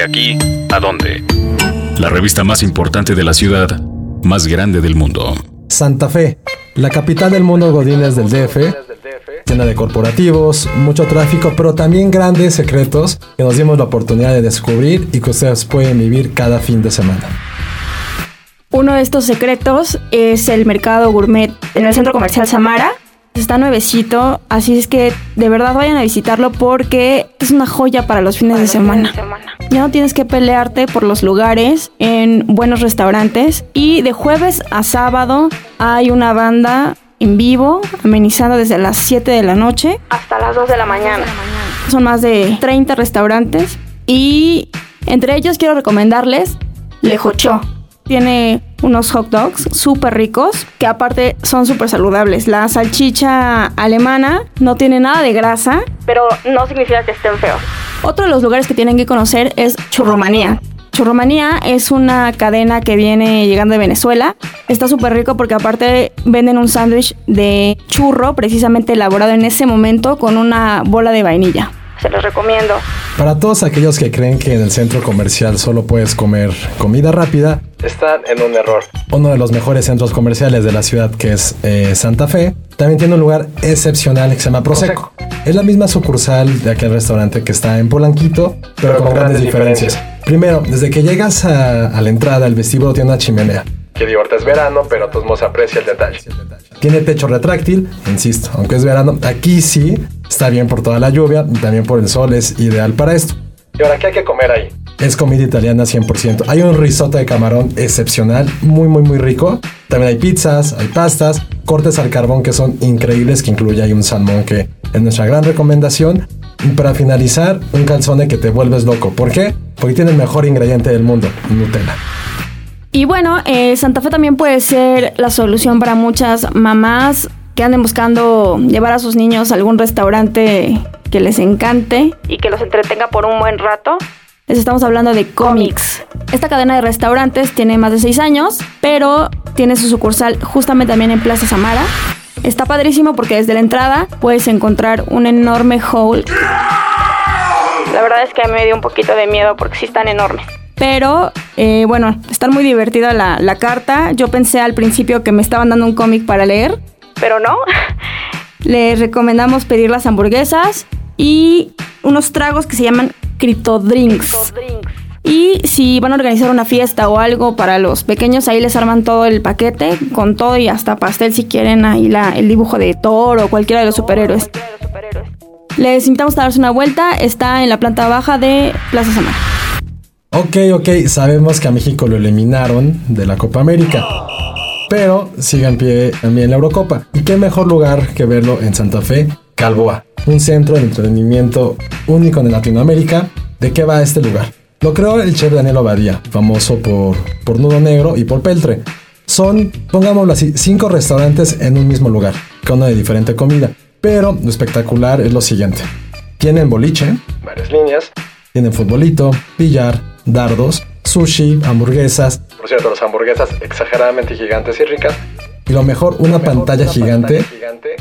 De aquí a dónde. La revista más importante de la ciudad, más grande del mundo. Santa Fe, la capital del mundo Godines del DF, llena de corporativos, mucho tráfico, pero también grandes secretos que nos dimos la oportunidad de descubrir y que ustedes pueden vivir cada fin de semana. Uno de estos secretos es el mercado gourmet en el centro comercial Samara. Está nuevecito, así es que de verdad vayan a visitarlo porque es una joya para los fines de semana. Ya no tienes que pelearte por los lugares en buenos restaurantes y de jueves a sábado hay una banda en vivo amenizando desde las 7 de la noche hasta las 2 de la mañana. Son más de 30 restaurantes y entre ellos quiero recomendarles Lejocho tiene unos hot dogs súper ricos, que aparte son súper saludables. La salchicha alemana no tiene nada de grasa, pero no significa que estén feos. Otro de los lugares que tienen que conocer es Churromanía. Churromanía es una cadena que viene llegando de Venezuela. Está súper rico porque aparte venden un sándwich de churro precisamente elaborado en ese momento con una bola de vainilla se los recomiendo. Para todos aquellos que creen que en el centro comercial solo puedes comer comida rápida, están en un error. Uno de los mejores centros comerciales de la ciudad, que es eh, Santa Fe, también tiene un lugar excepcional que se llama Prosecco. Es la misma sucursal de aquel restaurante que está en Polanquito, pero, con, grandes, diferencias. Primero, desde que llegas a, la entrada, el vestíbulo tiene una chimenea. Que digo, es verano, pero todos modos aprecia el detalle. Tiene techo retráctil, insisto, aunque es verano, aquí sí está bien por toda la lluvia y también por el sol, es ideal para esto. ¿Y ahora qué hay que comer ahí? Es comida italiana 100%. Hay un risotto de camarón excepcional, muy, muy, muy rico. También hay pizzas, hay pastas, cortes al carbón que son increíbles, que incluye ahí un salmón que es nuestra gran recomendación. Y para finalizar, un calzone que te vuelves loco. ¿Por qué? Porque tiene el mejor ingrediente del mundo, Nutella. Y bueno, eh, Santa Fe también puede ser la solución para muchas mamás que anden buscando llevar a sus niños a algún restaurante que les encante y que los entretenga por un buen rato. Les estamos hablando de Comics. Esta cadena de restaurantes tiene más de 6 años, pero tiene su sucursal justamente también en Plaza Samara. Está padrísimo porque desde la entrada puedes encontrar un enorme hall. La verdad es que me dio un poquito de miedo porque sí están enormes. Pero eh, bueno, está muy divertida la, la, carta. Yo pensé al principio que me estaban dando un cómic para leer, pero no. Les recomendamos pedir las hamburguesas y unos tragos que se llaman Cryptodrinks. Y si van a organizar una fiesta o algo para los pequeños, ahí les arman todo el paquete, con todo y hasta pastel si quieren, ahí la, el dibujo de Thor o cualquiera de los superhéroes. Les invitamos a darse una vuelta, está en la planta baja de Plaza Samar. Ok, ok, sabemos que a México lo eliminaron de la Copa América. Pero sigue en pie también la Eurocopa. ¿Y qué mejor lugar que verlo en Santa Fe? Calboa, un centro de entretenimiento único en Latinoamérica. ¿De qué va este lugar? Lo creó el chef Daniel Obadía, famoso por, por Nudo Negro y por Peltre. Son, pongámoslo así, cinco restaurantes en un mismo lugar, con una de diferente comida. Pero lo espectacular es lo siguiente. Tienen boliche, varias líneas, tienen futbolito, billar, dardos, sushi, hamburguesas. Por cierto, las hamburguesas exageradamente gigantes y ricas. Y lo mejor, una, pantalla, gigante.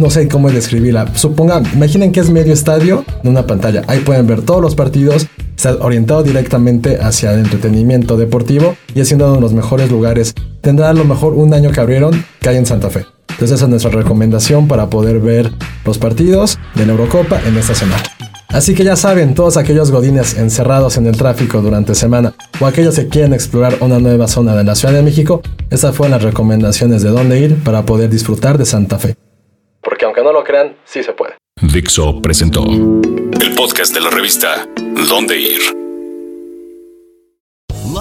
No sé cómo describirla. Supongan, imaginen que es medio estadio de una pantalla. Ahí pueden ver todos los partidos. Está orientado directamente hacia el entretenimiento deportivo y es uno de los mejores lugares. Tendrá a lo mejor un año que abrieron que hay en Santa Fe. Entonces esa es nuestra recomendación para poder ver los partidos de la Eurocopa en esta semana. Así que ya saben, todos aquellos godines encerrados en el tráfico durante semana o aquellos que quieren explorar una nueva zona de la Ciudad de México, estas fueron las recomendaciones de dónde ir para poder disfrutar de Santa Fe. Porque aunque no lo crean, sí se puede. Dixo presentó el podcast de la revista Dónde ir.